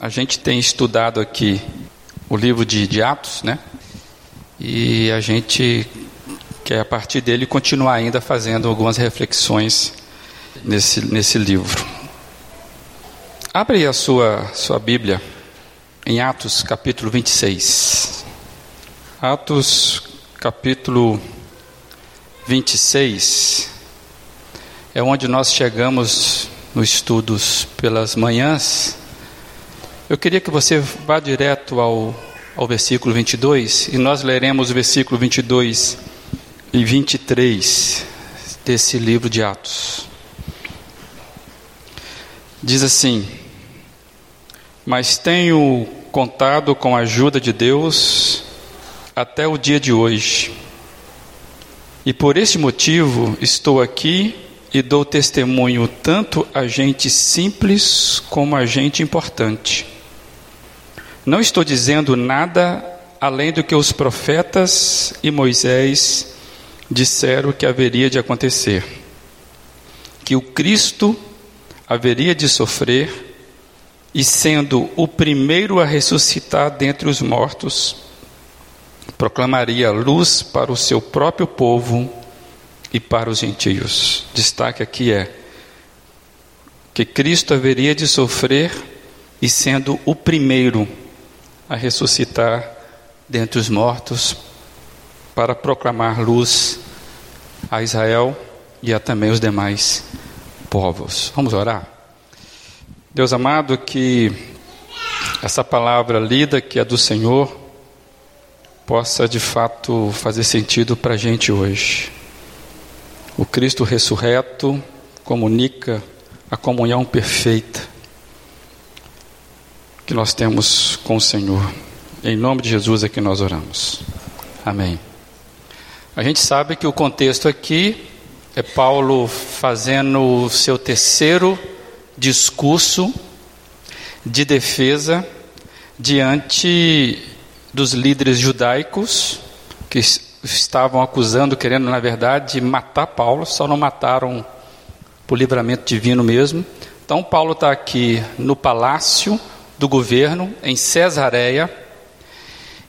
A gente tem estudado aqui o livro de, de Atos, né? E a gente quer a partir dele continuar ainda fazendo algumas reflexões nesse, nesse livro. Abre a sua, sua Bíblia em Atos capítulo 26. Atos capítulo 26 é onde nós chegamos nos estudos pelas manhãs. Eu queria que você vá direto ao, ao versículo 22 e nós leremos o versículo 22 e 23 desse livro de Atos. Diz assim: Mas tenho contado com a ajuda de Deus até o dia de hoje. E por este motivo estou aqui e dou testemunho tanto a gente simples como a gente importante. Não estou dizendo nada além do que os profetas e Moisés disseram que haveria de acontecer: que o Cristo haveria de sofrer e, sendo o primeiro a ressuscitar dentre os mortos, proclamaria luz para o seu próprio povo e para os gentios. Destaque aqui é que Cristo haveria de sofrer e, sendo o primeiro a ressuscitar dentre os mortos, para proclamar luz a Israel e a também os demais povos. Vamos orar? Deus amado, que essa palavra lida, que é do Senhor, possa de fato fazer sentido para a gente hoje. O Cristo ressurreto comunica a comunhão perfeita que nós temos com o Senhor. Em nome de Jesus é que nós oramos. Amém. A gente sabe que o contexto aqui é Paulo fazendo o seu terceiro discurso de defesa diante dos líderes judaicos que estavam acusando, querendo na verdade matar Paulo, só não mataram por livramento divino mesmo. Então Paulo está aqui no palácio do governo em Cesareia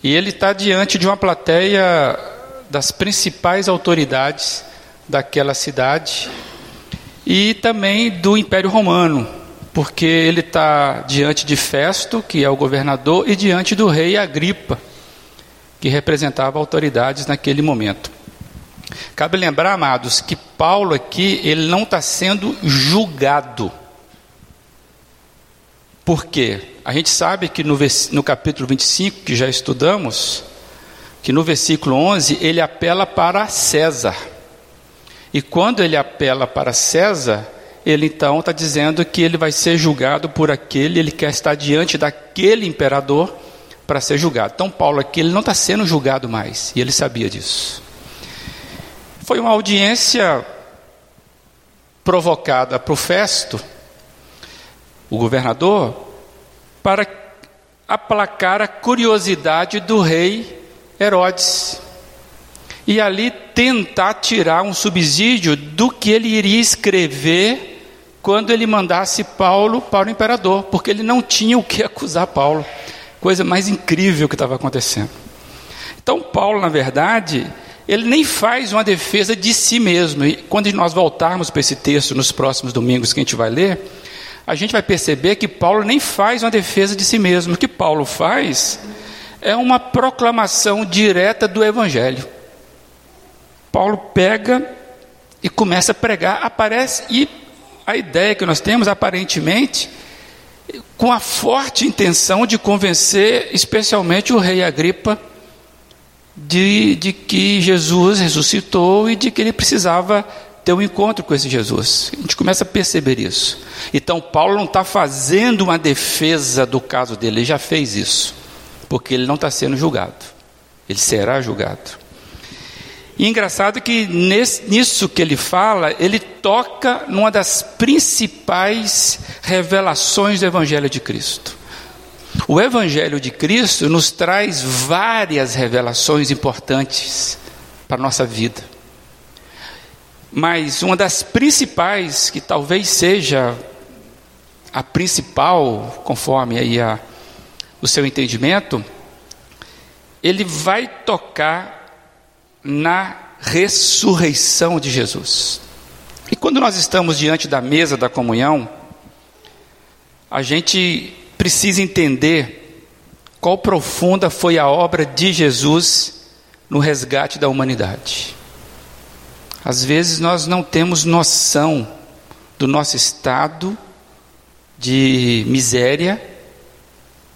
e ele está diante de uma plateia das principais autoridades daquela cidade e também do Império Romano, porque ele está diante de Festo, que é o governador, e diante do rei Agripa, que representava autoridades naquele momento. Cabe lembrar, amados, que Paulo aqui ele não está sendo julgado. Por quê? A gente sabe que no, no capítulo 25, que já estudamos, que no versículo 11 ele apela para César. E quando ele apela para César, ele então está dizendo que ele vai ser julgado por aquele, ele quer estar diante daquele imperador para ser julgado. Então, Paulo aqui ele não está sendo julgado mais, e ele sabia disso. Foi uma audiência provocada para o Festo, o governador, para aplacar a curiosidade do rei Herodes. E ali tentar tirar um subsídio do que ele iria escrever quando ele mandasse Paulo para o imperador, porque ele não tinha o que acusar Paulo. Coisa mais incrível que estava acontecendo. Então, Paulo, na verdade, ele nem faz uma defesa de si mesmo. E quando nós voltarmos para esse texto nos próximos domingos que a gente vai ler, a gente vai perceber que Paulo nem faz uma defesa de si mesmo. O que Paulo faz é uma proclamação direta do Evangelho. Paulo pega e começa a pregar, aparece, e a ideia que nós temos, aparentemente, com a forte intenção de convencer, especialmente o rei Agripa, de, de que Jesus ressuscitou e de que ele precisava ter um encontro com esse Jesus. A gente começa a perceber isso. Então, Paulo não está fazendo uma defesa do caso dele, ele já fez isso porque ele não está sendo julgado, ele será julgado. E engraçado que nesse, nisso que ele fala, ele toca numa das principais revelações do Evangelho de Cristo. O Evangelho de Cristo nos traz várias revelações importantes para a nossa vida. Mas uma das principais, que talvez seja a principal, conforme aí a, o seu entendimento, ele vai tocar na ressurreição de Jesus. E quando nós estamos diante da mesa da comunhão, a gente precisa entender qual profunda foi a obra de Jesus no resgate da humanidade. Às vezes nós não temos noção do nosso estado de miséria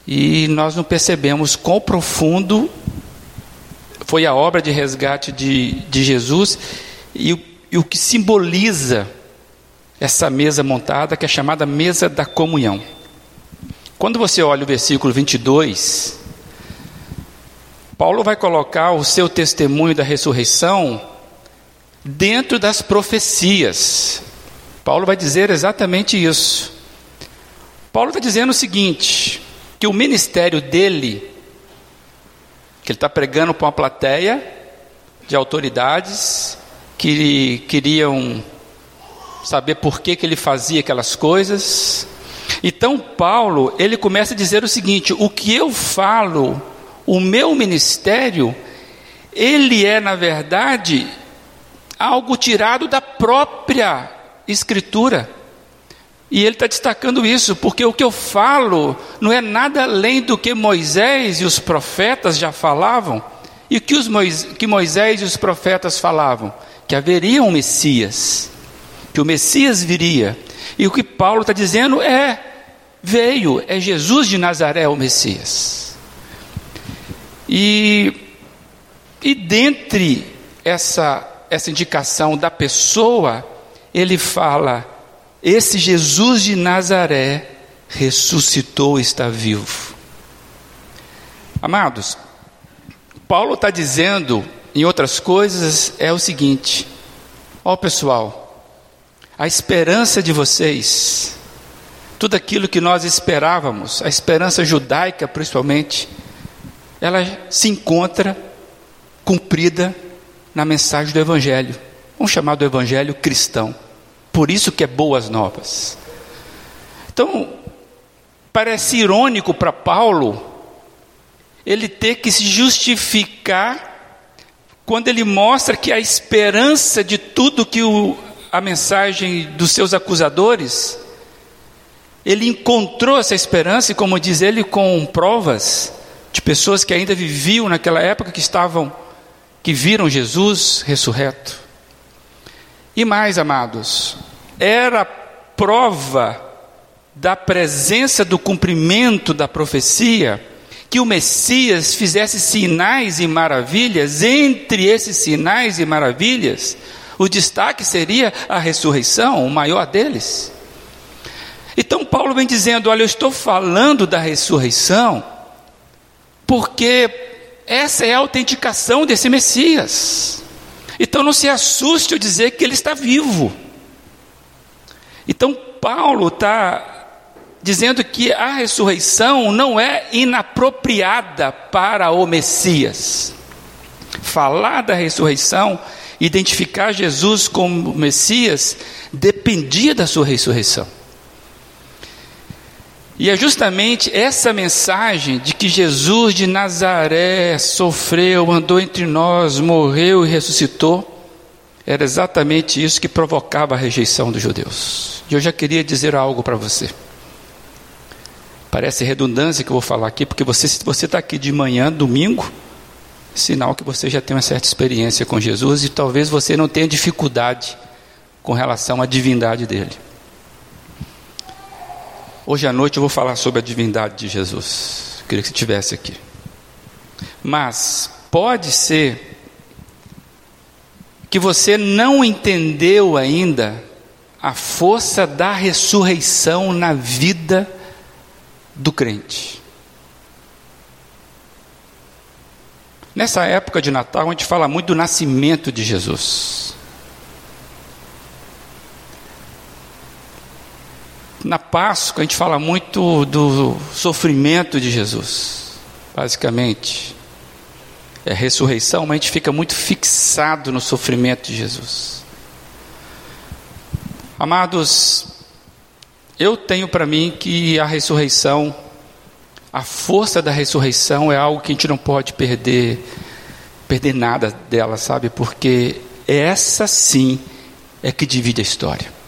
e nós não percebemos quão profundo foi a obra de resgate de, de Jesus e o, e o que simboliza essa mesa montada, que é chamada mesa da comunhão. Quando você olha o versículo 22, Paulo vai colocar o seu testemunho da ressurreição dentro das profecias. Paulo vai dizer exatamente isso. Paulo está dizendo o seguinte: que o ministério dele, que ele está pregando para uma plateia de autoridades que queriam saber por que, que ele fazia aquelas coisas. Então, Paulo, ele começa a dizer o seguinte: o que eu falo, o meu ministério, ele é, na verdade, algo tirado da própria Escritura. E ele está destacando isso, porque o que eu falo não é nada além do que Moisés e os profetas já falavam. E o que, os que Moisés e os profetas falavam? Que haveria um Messias, que o Messias viria. E o que Paulo está dizendo é: veio, é Jesus de Nazaré o Messias. E, e dentre essa, essa indicação da pessoa, ele fala esse Jesus de Nazaré ressuscitou está vivo. Amados, Paulo está dizendo, em outras coisas, é o seguinte: ó pessoal, a esperança de vocês, tudo aquilo que nós esperávamos, a esperança judaica principalmente, ela se encontra cumprida na mensagem do Evangelho, vamos chamar do Evangelho cristão. Por isso que é boas novas. Então, parece irônico para Paulo ele ter que se justificar quando ele mostra que a esperança de tudo que o, a mensagem dos seus acusadores, ele encontrou essa esperança, e como diz ele, com provas de pessoas que ainda viviam naquela época, que estavam, que viram Jesus ressurreto. E mais, amados, era prova da presença do cumprimento da profecia que o Messias fizesse sinais e maravilhas, entre esses sinais e maravilhas, o destaque seria a ressurreição, o maior deles. Então Paulo vem dizendo: Olha, eu estou falando da ressurreição, porque essa é a autenticação desse Messias. Então não se assuste ao dizer que ele está vivo. Então Paulo está dizendo que a ressurreição não é inapropriada para o Messias. Falar da ressurreição, identificar Jesus como Messias, dependia da sua ressurreição. E é justamente essa mensagem de que Jesus de Nazaré sofreu, andou entre nós, morreu e ressuscitou, era exatamente isso que provocava a rejeição dos judeus. E eu já queria dizer algo para você. Parece redundância que eu vou falar aqui, porque você, se você está aqui de manhã, domingo, sinal que você já tem uma certa experiência com Jesus e talvez você não tenha dificuldade com relação à divindade dele. Hoje à noite eu vou falar sobre a divindade de Jesus. Queria que você estivesse aqui. Mas pode ser que você não entendeu ainda a força da ressurreição na vida do crente. Nessa época de Natal, a gente fala muito do nascimento de Jesus. Na Páscoa, a gente fala muito do sofrimento de Jesus, basicamente. É ressurreição, mas a gente fica muito fixado no sofrimento de Jesus. Amados, eu tenho para mim que a ressurreição, a força da ressurreição é algo que a gente não pode perder, perder nada dela, sabe? Porque essa sim é que divide a história.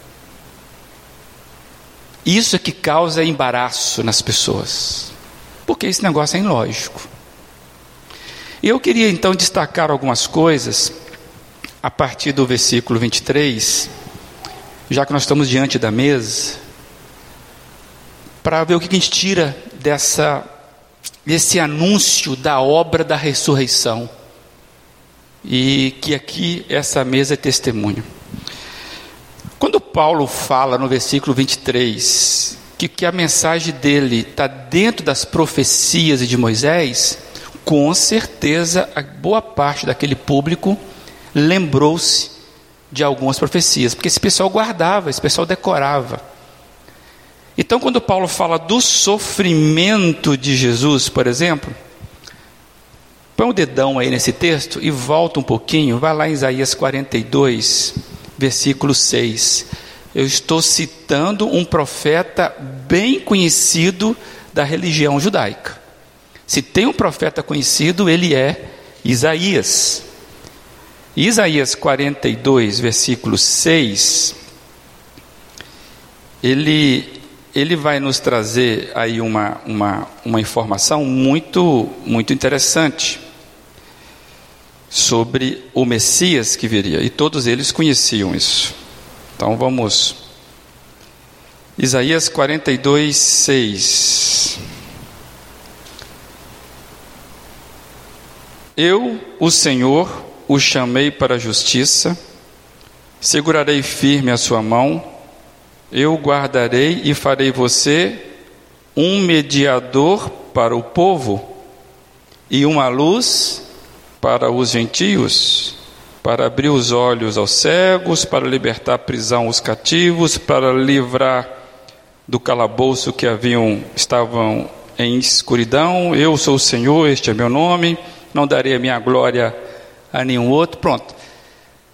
Isso é que causa embaraço nas pessoas, porque esse negócio é ilógico. Eu queria então destacar algumas coisas a partir do versículo 23, já que nós estamos diante da mesa, para ver o que a gente tira dessa, desse anúncio da obra da ressurreição. E que aqui essa mesa é testemunho. Quando Paulo fala no versículo 23 que, que a mensagem dele está dentro das profecias de Moisés, com certeza a boa parte daquele público lembrou-se de algumas profecias, porque esse pessoal guardava, esse pessoal decorava. Então, quando Paulo fala do sofrimento de Jesus, por exemplo, põe o um dedão aí nesse texto e volta um pouquinho, vai lá em Isaías 42, versículo 6. Eu estou citando um profeta bem conhecido da religião judaica. Se tem um profeta conhecido, ele é Isaías. Isaías 42, versículo 6, ele, ele vai nos trazer aí uma, uma, uma informação muito, muito interessante sobre o Messias que viria, e todos eles conheciam isso. Então vamos. Isaías 42, 6. Eu, o Senhor, o chamei para a justiça, segurarei firme a sua mão, eu guardarei e farei você um mediador para o povo e uma luz para os gentios, para abrir os olhos aos cegos, para libertar a prisão aos cativos, para livrar do calabouço que haviam estavam em escuridão. Eu sou o Senhor, este é meu nome não darei a minha glória a nenhum outro. Pronto.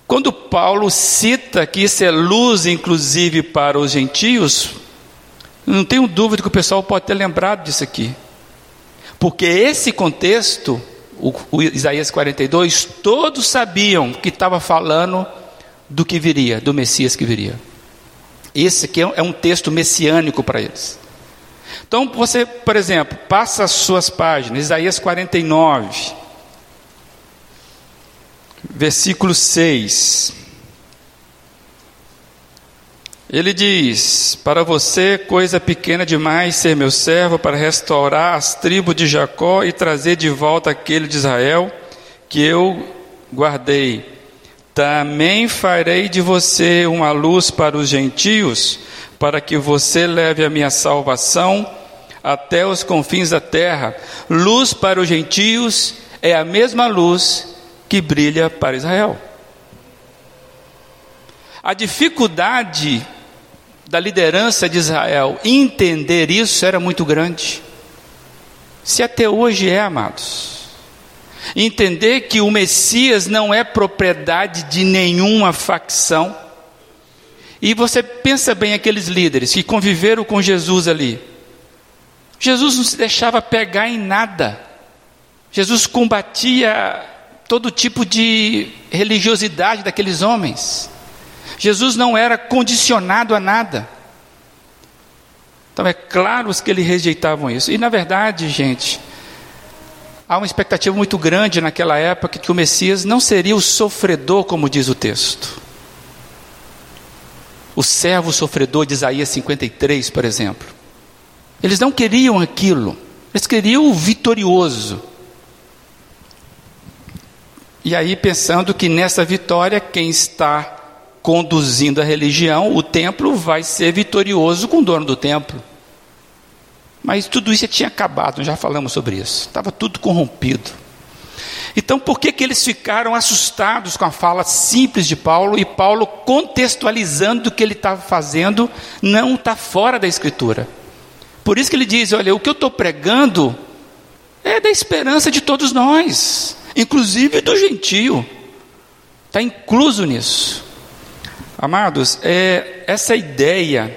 Quando Paulo cita que isso é luz, inclusive para os gentios, não tenho dúvida que o pessoal pode ter lembrado disso aqui. Porque esse contexto, o, o Isaías 42, todos sabiam que estava falando do que viria, do Messias que viria. Esse aqui é um texto messiânico para eles. Então você, por exemplo, passa as suas páginas, Isaías 49 versículo 6. Ele diz: Para você, coisa pequena demais ser meu servo, para restaurar as tribos de Jacó e trazer de volta aquele de Israel que eu guardei. Também farei de você uma luz para os gentios, para que você leve a minha salvação até os confins da terra. Luz para os gentios é a mesma luz que brilha para Israel. A dificuldade da liderança de Israel entender isso era muito grande. Se até hoje é, amados. Entender que o Messias não é propriedade de nenhuma facção. E você pensa bem aqueles líderes que conviveram com Jesus ali. Jesus não se deixava pegar em nada. Jesus combatia todo tipo de religiosidade daqueles homens. Jesus não era condicionado a nada. Então é claro que eles rejeitavam isso. E na verdade, gente, há uma expectativa muito grande naquela época que o Messias não seria o sofredor, como diz o texto. O servo sofredor de Isaías 53, por exemplo. Eles não queriam aquilo. Eles queriam o vitorioso. E aí, pensando que nessa vitória, quem está conduzindo a religião, o templo, vai ser vitorioso com o dono do templo. Mas tudo isso já tinha acabado, já falamos sobre isso. Estava tudo corrompido. Então, por que, que eles ficaram assustados com a fala simples de Paulo e Paulo contextualizando o que ele estava fazendo, não está fora da Escritura? Por isso que ele diz: Olha, o que eu estou pregando é da esperança de todos nós inclusive do gentio. Está incluso nisso. Amados, é, essa ideia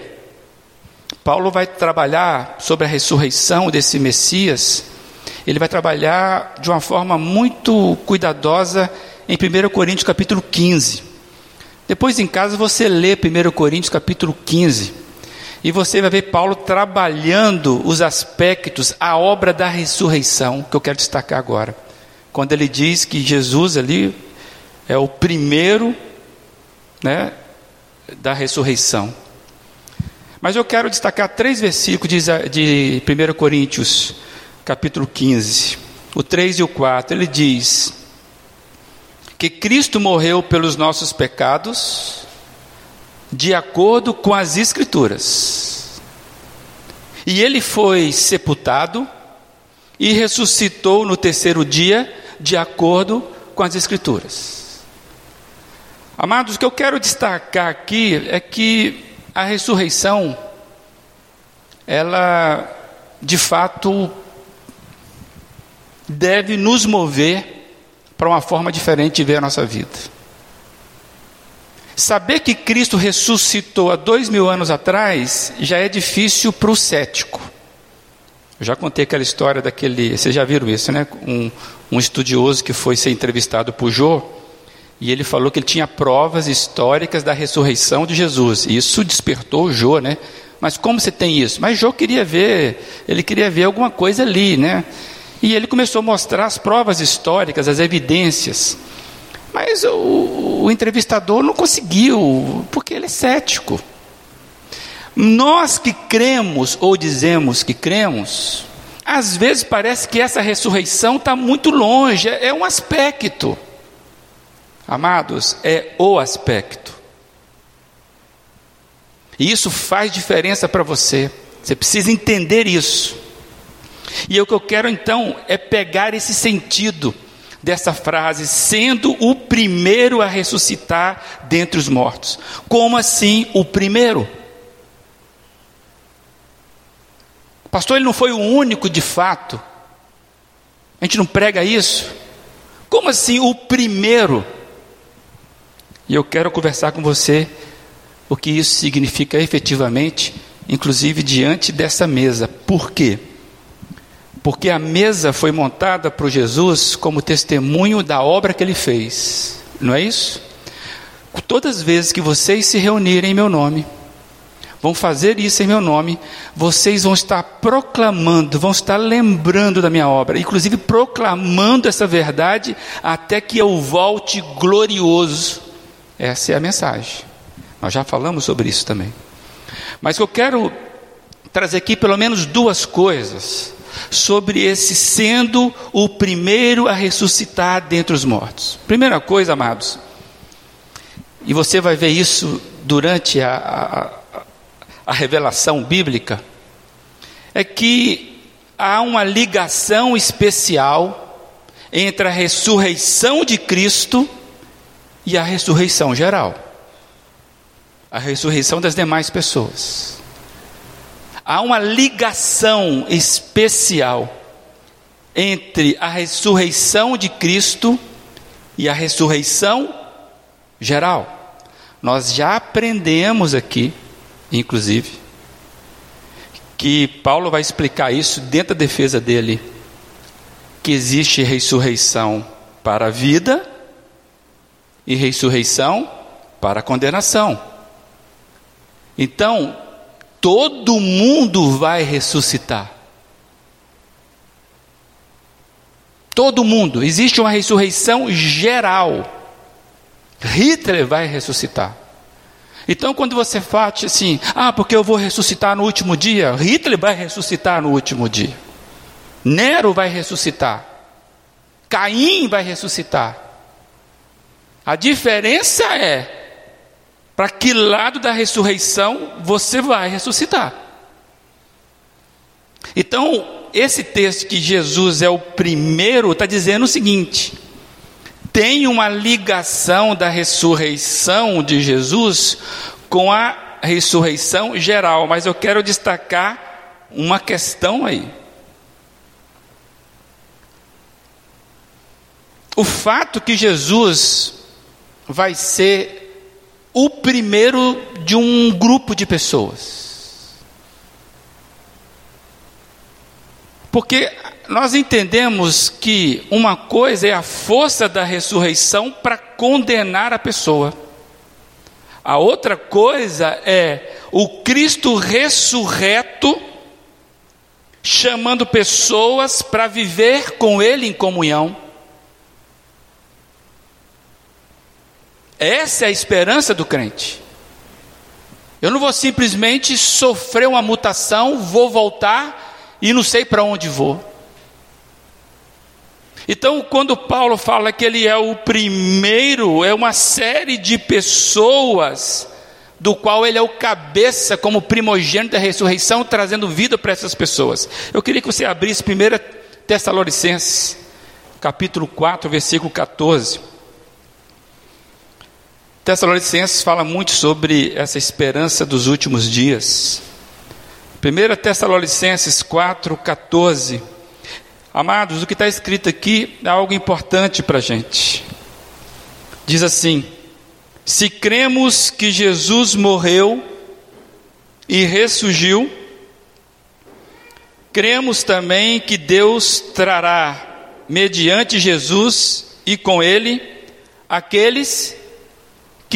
Paulo vai trabalhar sobre a ressurreição desse Messias, ele vai trabalhar de uma forma muito cuidadosa em 1 Coríntios capítulo 15. Depois em casa você lê 1 Coríntios capítulo 15 e você vai ver Paulo trabalhando os aspectos, a obra da ressurreição, que eu quero destacar agora. Quando ele diz que Jesus ali é o primeiro né, da ressurreição. Mas eu quero destacar três versículos de, 1 Coríntios, capítulo 15, o 3 e o 4. Ele diz que Cristo morreu pelos nossos pecados, de acordo com as Escrituras. E ele foi sepultado e ressuscitou no terceiro dia, de acordo com as Escrituras. Amados, o que eu quero destacar aqui é que a ressurreição, ela de fato deve nos mover para uma forma diferente de ver a nossa vida. Saber que Cristo ressuscitou há dois mil anos atrás já é difícil para o cético. Eu já contei aquela história daquele. Vocês já viram isso, né? Um, um estudioso que foi ser entrevistado por Jô e ele falou que ele tinha provas históricas da ressurreição de Jesus. Isso despertou Jô, né? Mas como você tem isso? Mas Jô queria ver, ele queria ver alguma coisa ali, né? E ele começou a mostrar as provas históricas, as evidências. Mas o, o entrevistador não conseguiu, porque ele é cético. Nós que cremos ou dizemos que cremos, às vezes parece que essa ressurreição está muito longe, é, é um aspecto. Amados, é o aspecto. E isso faz diferença para você. Você precisa entender isso. E o que eu quero então é pegar esse sentido dessa frase, sendo o primeiro a ressuscitar dentre os mortos. Como assim o primeiro? Pastor, ele não foi o único de fato. A gente não prega isso. Como assim o primeiro? E eu quero conversar com você o que isso significa efetivamente, inclusive diante dessa mesa. Por quê? Porque a mesa foi montada por Jesus como testemunho da obra que ele fez. Não é isso? Todas as vezes que vocês se reunirem em meu nome, vão fazer isso em meu nome, vocês vão estar proclamando, vão estar lembrando da minha obra, inclusive proclamando essa verdade até que eu volte glorioso essa é a mensagem. Nós já falamos sobre isso também. Mas eu quero trazer aqui pelo menos duas coisas sobre esse sendo o primeiro a ressuscitar dentre os mortos. Primeira coisa, amados, e você vai ver isso durante a, a, a revelação bíblica, é que há uma ligação especial entre a ressurreição de Cristo e a ressurreição geral a ressurreição das demais pessoas. Há uma ligação especial entre a ressurreição de Cristo e a ressurreição geral. Nós já aprendemos aqui, inclusive, que Paulo vai explicar isso dentro da defesa dele, que existe ressurreição para a vida e ressurreição para condenação. Então, todo mundo vai ressuscitar. Todo mundo. Existe uma ressurreição geral. Hitler vai ressuscitar. Então, quando você fala assim, ah, porque eu vou ressuscitar no último dia, Hitler vai ressuscitar no último dia. Nero vai ressuscitar. Caim vai ressuscitar. A diferença é para que lado da ressurreição você vai ressuscitar. Então, esse texto que Jesus é o primeiro está dizendo o seguinte: tem uma ligação da ressurreição de Jesus com a ressurreição geral, mas eu quero destacar uma questão aí. O fato que Jesus vai ser o primeiro de um grupo de pessoas. Porque nós entendemos que uma coisa é a força da ressurreição para condenar a pessoa. A outra coisa é o Cristo ressurreto chamando pessoas para viver com ele em comunhão. Essa é a esperança do crente. Eu não vou simplesmente sofrer uma mutação, vou voltar e não sei para onde vou. Então, quando Paulo fala que ele é o primeiro, é uma série de pessoas do qual ele é o cabeça como primogênito da ressurreição, trazendo vida para essas pessoas. Eu queria que você abrisse 1 Tessalonicenses, capítulo 4, versículo 14. Tessalonicenses fala muito sobre essa esperança dos últimos dias. 1 Tessalonicenses 4, 14. Amados, o que está escrito aqui é algo importante para a gente. Diz assim: se cremos que Jesus morreu e ressurgiu, cremos também que Deus trará, mediante Jesus e com Ele, aqueles que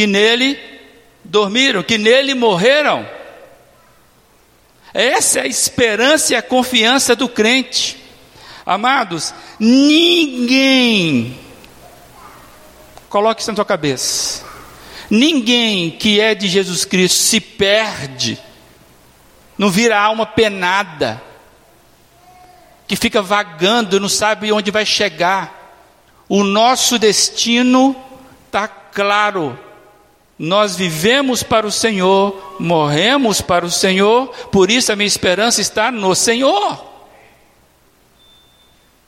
nele dormiram, que nele morreram. Essa é a esperança e a confiança do crente. Amados, ninguém, coloque isso na sua cabeça, ninguém que é de Jesus Cristo se perde, não vira alma penada, que fica vagando, não sabe onde vai chegar. O nosso destino está claro. Nós vivemos para o Senhor, morremos para o Senhor, por isso a minha esperança está no Senhor.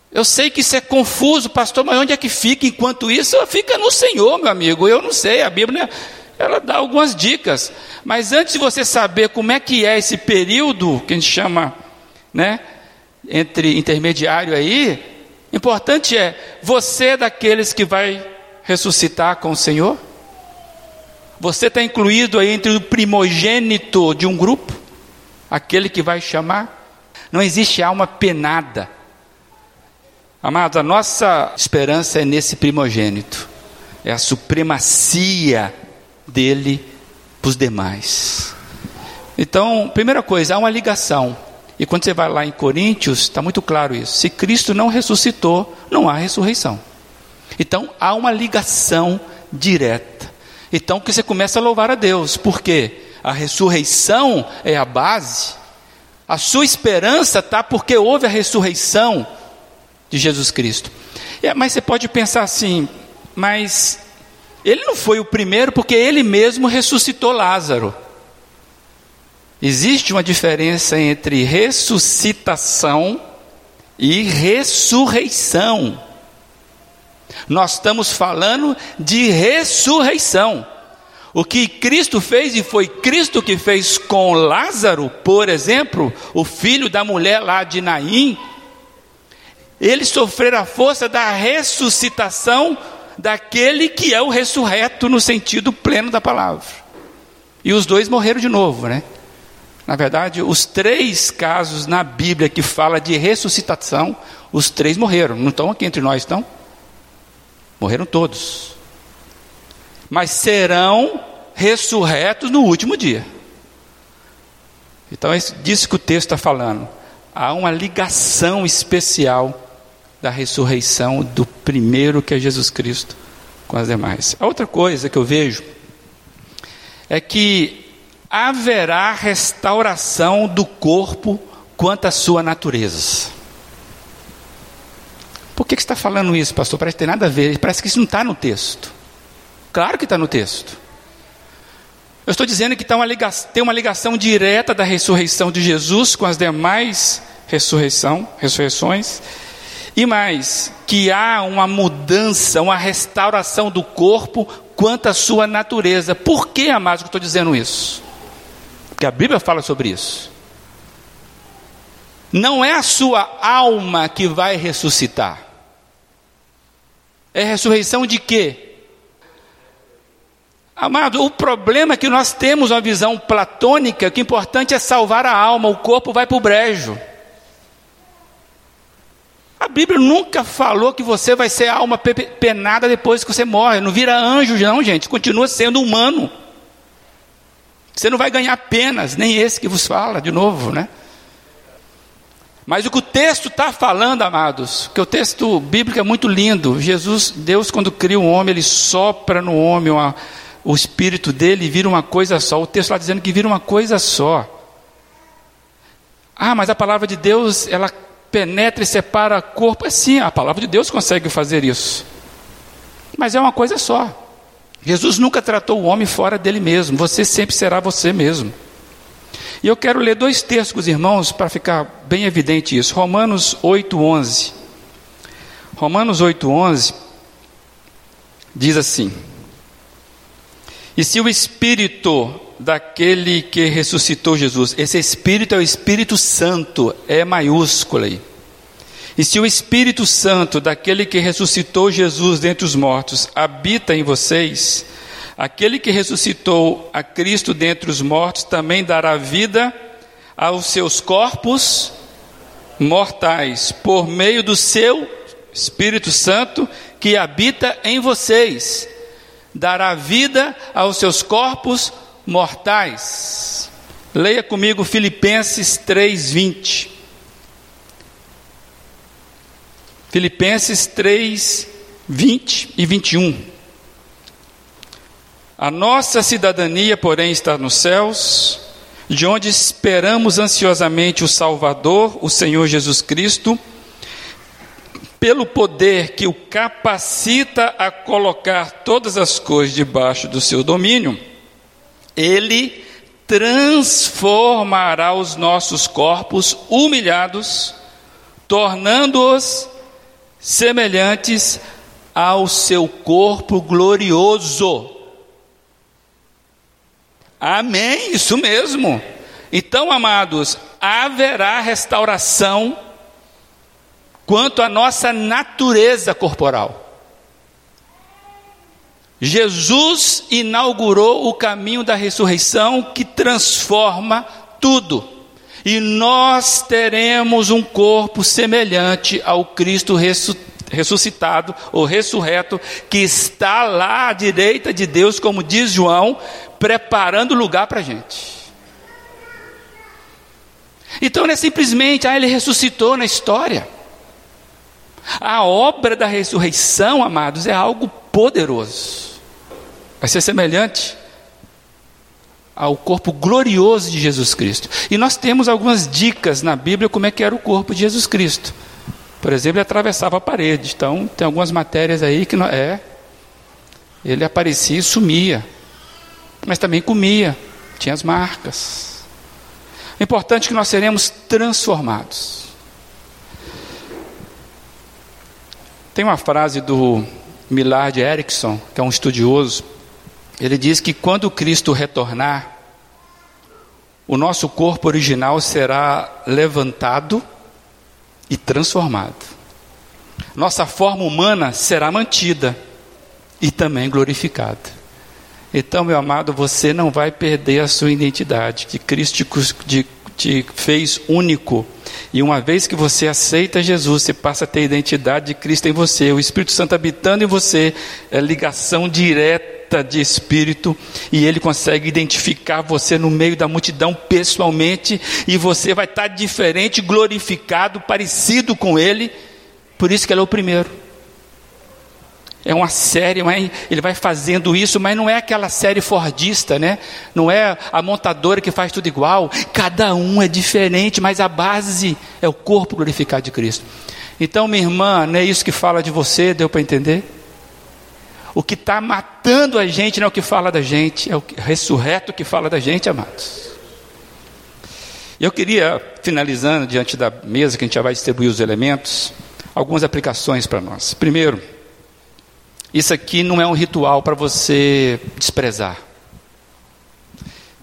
Eu sei que isso é confuso, pastor, mas onde é que fica enquanto isso? Fica no Senhor, meu amigo. Eu não sei, a Bíblia ela dá algumas dicas. Mas antes de você saber como é que é esse período que a gente chama, né, entre intermediário aí, importante é você é daqueles que vai ressuscitar com o Senhor? Você está incluído aí entre o primogênito de um grupo? Aquele que vai chamar? Não existe alma penada Amados, a nossa esperança é nesse primogênito, é a supremacia dele para os demais. Então, primeira coisa, há uma ligação. E quando você vai lá em Coríntios, está muito claro isso. Se Cristo não ressuscitou, não há ressurreição. Então, há uma ligação direta. Então, que você começa a louvar a Deus, porque a ressurreição é a base. A sua esperança está porque houve a ressurreição de Jesus Cristo. É, mas você pode pensar assim, mas ele não foi o primeiro porque ele mesmo ressuscitou Lázaro. Existe uma diferença entre ressuscitação e ressurreição. Nós estamos falando de ressurreição. O que Cristo fez, e foi Cristo que fez com Lázaro, por exemplo, o filho da mulher lá de Naim, eles sofreram a força da ressuscitação daquele que é o ressurreto no sentido pleno da palavra. E os dois morreram de novo, né? Na verdade, os três casos na Bíblia que fala de ressuscitação, os três morreram. Não estão aqui entre nós, estão? Morreram todos. Mas serão ressurretos no último dia. Então é disso que o texto está falando. Há uma ligação especial da ressurreição do primeiro que é Jesus Cristo com as demais. A outra coisa que eu vejo é que haverá restauração do corpo quanto à sua natureza. Por que, você está falando isso, pastor? Parece que tem nada a ver, parece que isso não está no texto. Claro que está no texto. Eu estou dizendo que tá uma ligação, tem uma ligação direta da ressurreição de Jesus com as demais ressurreição, ressurreições e mais, que há uma mudança, uma restauração do corpo quanto à sua natureza. Por que, amados, que eu estou dizendo isso? Porque a Bíblia fala sobre isso. Não é a sua alma que vai ressuscitar. É ressurreição de quê? Amado, o problema é que nós temos uma visão platônica que o importante é salvar a alma, o corpo vai para o brejo. A Bíblia nunca falou que você vai ser alma penada depois que você morre. Não vira anjo, não, gente. Continua sendo humano. Você não vai ganhar penas, nem esse que vos fala, de novo, né? Mas o que o texto está falando, amados, que o texto bíblico é muito lindo. Jesus, Deus, quando cria um homem, ele sopra no homem uma, o espírito dele e vira uma coisa só. O texto está dizendo que vira uma coisa só. Ah, mas a palavra de Deus, ela penetra e separa corpo. É sim, a palavra de Deus consegue fazer isso. Mas é uma coisa só. Jesus nunca tratou o homem fora dele mesmo. Você sempre será você mesmo. E eu quero ler dois textos, irmãos, para ficar bem evidente isso. Romanos 8:11. Romanos 8:11 diz assim: E se o espírito daquele que ressuscitou Jesus, esse espírito é o Espírito Santo, é maiúsculo aí. E se o Espírito Santo daquele que ressuscitou Jesus dentre os mortos habita em vocês, aquele que ressuscitou a Cristo dentre os mortos também dará vida aos seus corpos mortais, por meio do seu Espírito Santo que habita em vocês. Dará vida aos seus corpos mortais. Leia comigo Filipenses 3:20. Filipenses 3, 20 e 21. A nossa cidadania, porém, está nos céus, de onde esperamos ansiosamente o Salvador, o Senhor Jesus Cristo, pelo poder que o capacita a colocar todas as coisas debaixo do seu domínio, ele transformará os nossos corpos humilhados, tornando-os semelhantes ao seu corpo glorioso. Amém, isso mesmo. Então, amados, haverá restauração quanto à nossa natureza corporal. Jesus inaugurou o caminho da ressurreição que transforma tudo e nós teremos um corpo semelhante ao Cristo ressuscitado ou ressurreto, que está lá à direita de Deus, como diz João, preparando lugar para a gente. Então não é simplesmente, ah, ele ressuscitou na história. A obra da ressurreição, amados, é algo poderoso. Vai ser semelhante ao corpo glorioso de Jesus Cristo. E nós temos algumas dicas na Bíblia como é que era o corpo de Jesus Cristo. Por exemplo, ele atravessava a parede. Então, tem algumas matérias aí que não, é ele aparecia e sumia. Mas também comia, tinha as marcas. O importante é que nós seremos transformados. Tem uma frase do Millard Erickson, que é um estudioso, ele diz que quando Cristo retornar, o nosso corpo original será levantado e transformado. Nossa forma humana será mantida e também glorificada. Então, meu amado, você não vai perder a sua identidade, que Cristo te, fez único. E uma vez que você aceita Jesus, você passa a ter a identidade de Cristo em você, o Espírito Santo habitando em você, é ligação direta de espírito e ele consegue identificar você no meio da multidão pessoalmente e você vai estar diferente, glorificado, parecido com ele. Por isso que ele é o primeiro. É uma série, mas ele vai fazendo isso, mas não é aquela série fordista, né? Não é a montadora que faz tudo igual. Cada um é diferente, mas a base é o corpo glorificado de Cristo. Então, minha irmã, não é isso que fala de você, deu para entender? O que está matando a gente não é o que fala da gente, é o ressurreto que fala da gente, amados. Eu queria, finalizando diante da mesa que a gente já vai distribuir os elementos, algumas aplicações para nós. Primeiro, isso aqui não é um ritual para você desprezar.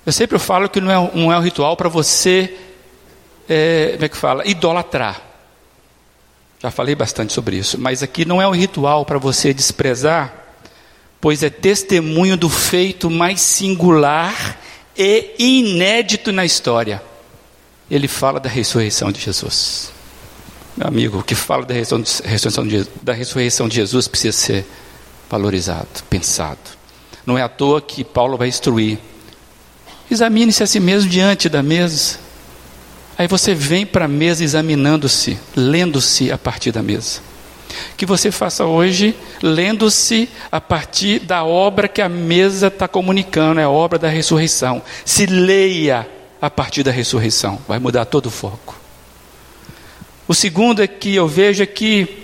Eu sempre falo que não é, não é um ritual para você, é, como é que fala? Idolatrar. Já falei bastante sobre isso, mas aqui não é um ritual para você desprezar pois é testemunho do feito mais singular e inédito na história. Ele fala da ressurreição de Jesus. meu amigo, o que fala da ressurreição, de, da ressurreição de Jesus precisa ser valorizado, pensado. Não é à toa que Paulo vai instruir. Examine-se a si mesmo diante da mesa. Aí você vem para a mesa examinando-se, lendo-se a partir da mesa. Que você faça hoje lendo-se a partir da obra que a mesa está comunicando, é a obra da ressurreição. Se leia a partir da ressurreição, vai mudar todo o foco. O segundo é que eu vejo aqui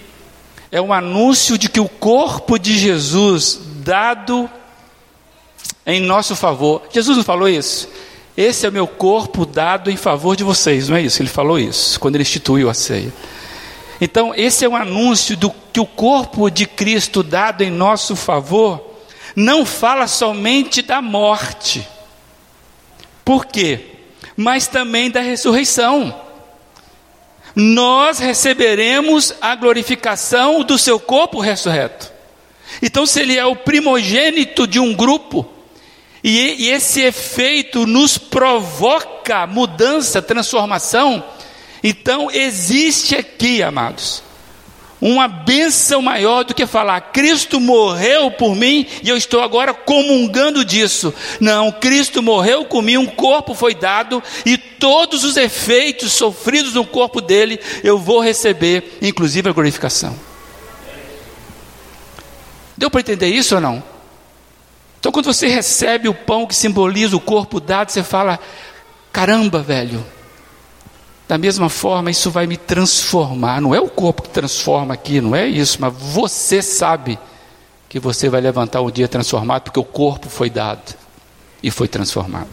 é um anúncio de que o corpo de Jesus dado em nosso favor. Jesus não falou isso? Esse é o meu corpo dado em favor de vocês, não é isso? Ele falou isso quando ele instituiu a ceia. Então, esse é um anúncio do que o corpo de Cristo dado em nosso favor não fala somente da morte. Por quê? Mas também da ressurreição nós receberemos a glorificação do seu corpo ressurreto. Então, se ele é o primogênito de um grupo, e, e esse efeito nos provoca mudança, transformação, então existe aqui, amados, uma bênção maior do que falar, Cristo morreu por mim e eu estou agora comungando disso. Não, Cristo morreu por mim, um corpo foi dado e todos os efeitos sofridos no corpo dele eu vou receber, inclusive a glorificação. Deu para entender isso ou não? Então, quando você recebe o pão que simboliza o corpo dado, você fala: caramba, velho da mesma forma, isso vai me transformar. Não é o corpo que transforma aqui, não é isso, mas você sabe que você vai levantar um dia transformado, porque o corpo foi dado e foi transformado.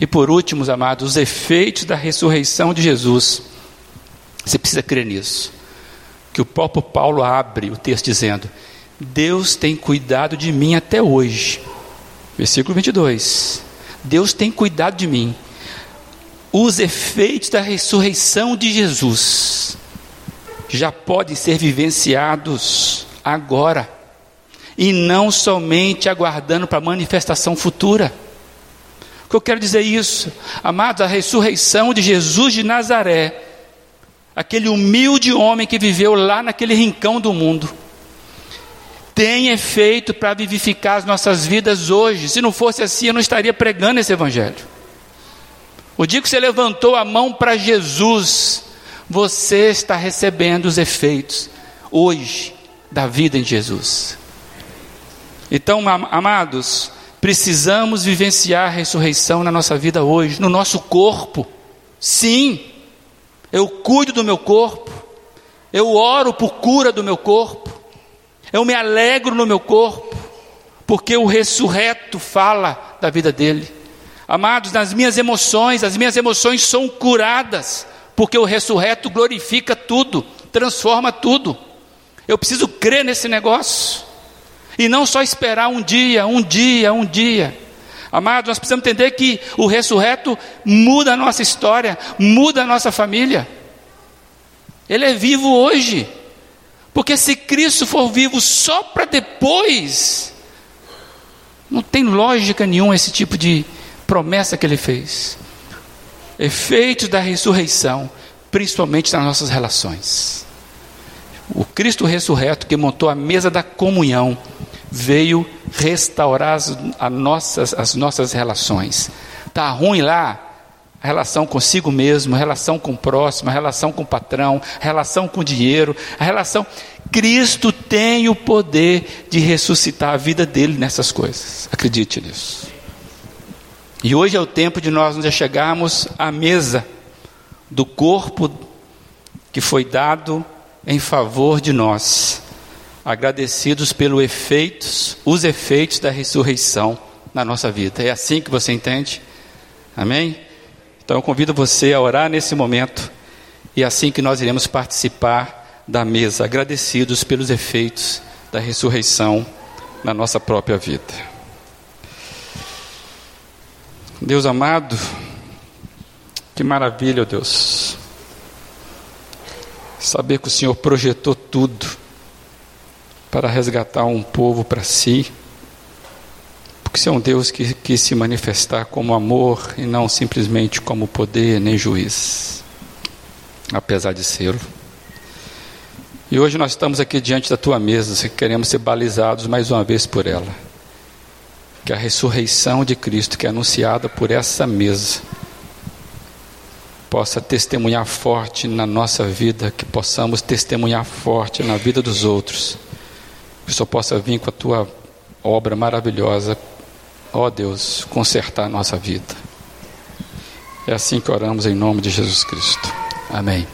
E por último, amados, os efeitos da ressurreição de Jesus. Você precisa crer nisso. Que o próprio Paulo abre o texto dizendo: Deus tem cuidado de mim até hoje. Versículo 22. Deus tem cuidado de mim os efeitos da ressurreição de Jesus já podem ser vivenciados agora e não somente aguardando para a manifestação futura. O que eu quero dizer é isso, amados, a ressurreição de Jesus de Nazaré, aquele humilde homem que viveu lá naquele rincão do mundo, tem efeito para vivificar as nossas vidas hoje. Se não fosse assim, eu não estaria pregando esse evangelho. O dia que você levantou a mão para Jesus, você está recebendo os efeitos hoje da vida em Jesus. Então, amados, precisamos vivenciar a ressurreição na nossa vida hoje, no nosso corpo. Sim, eu cuido do meu corpo, eu oro por cura do meu corpo, eu me alegro no meu corpo, porque o ressurreto fala da vida dele. Amados, nas minhas emoções, as minhas emoções são curadas, porque o ressurreto glorifica tudo, transforma tudo. Eu preciso crer nesse negócio, e não só esperar um dia, um dia, um dia. Amados, nós precisamos entender que o ressurreto muda a nossa história, muda a nossa família. Ele é vivo hoje, porque se Cristo for vivo só para depois, não tem lógica nenhuma esse tipo de, promessa que ele fez. Efeitos da ressurreição, principalmente nas nossas relações. O Cristo ressurreto que montou a mesa da comunhão veio restaurar as, as nossas, as nossas relações. Está ruim lá, a relação consigo mesmo, a relação com o próximo, a relação com o patrão, a relação com o dinheiro, a relação. Cristo tem o poder de ressuscitar a vida dele nessas coisas. Acredite nisso. E hoje é o tempo de nós nos chegarmos à mesa do corpo que foi dado em favor de nós, agradecidos pelos efeitos, os efeitos da ressurreição na nossa vida. É assim que você entende? Amém? Então eu convido você a orar nesse momento e é assim que nós iremos participar da mesa, agradecidos pelos efeitos da ressurreição na nossa própria vida. Deus amado, que maravilha, Deus. Saber que o Senhor projetou tudo para resgatar um povo para si. Porque você é um Deus que quis se manifestar como amor e não simplesmente como poder nem juiz. Apesar de ser. E hoje nós estamos aqui diante da tua mesa, queremos ser balizados mais uma vez por ela. Que a ressurreição de Cristo, que é anunciada por essa mesa, possa testemunhar forte na nossa vida, que possamos testemunhar forte na vida dos outros. Que o Senhor possa vir com a tua obra maravilhosa, ó Deus, consertar a nossa vida. É assim que oramos em nome de Jesus Cristo. Amém.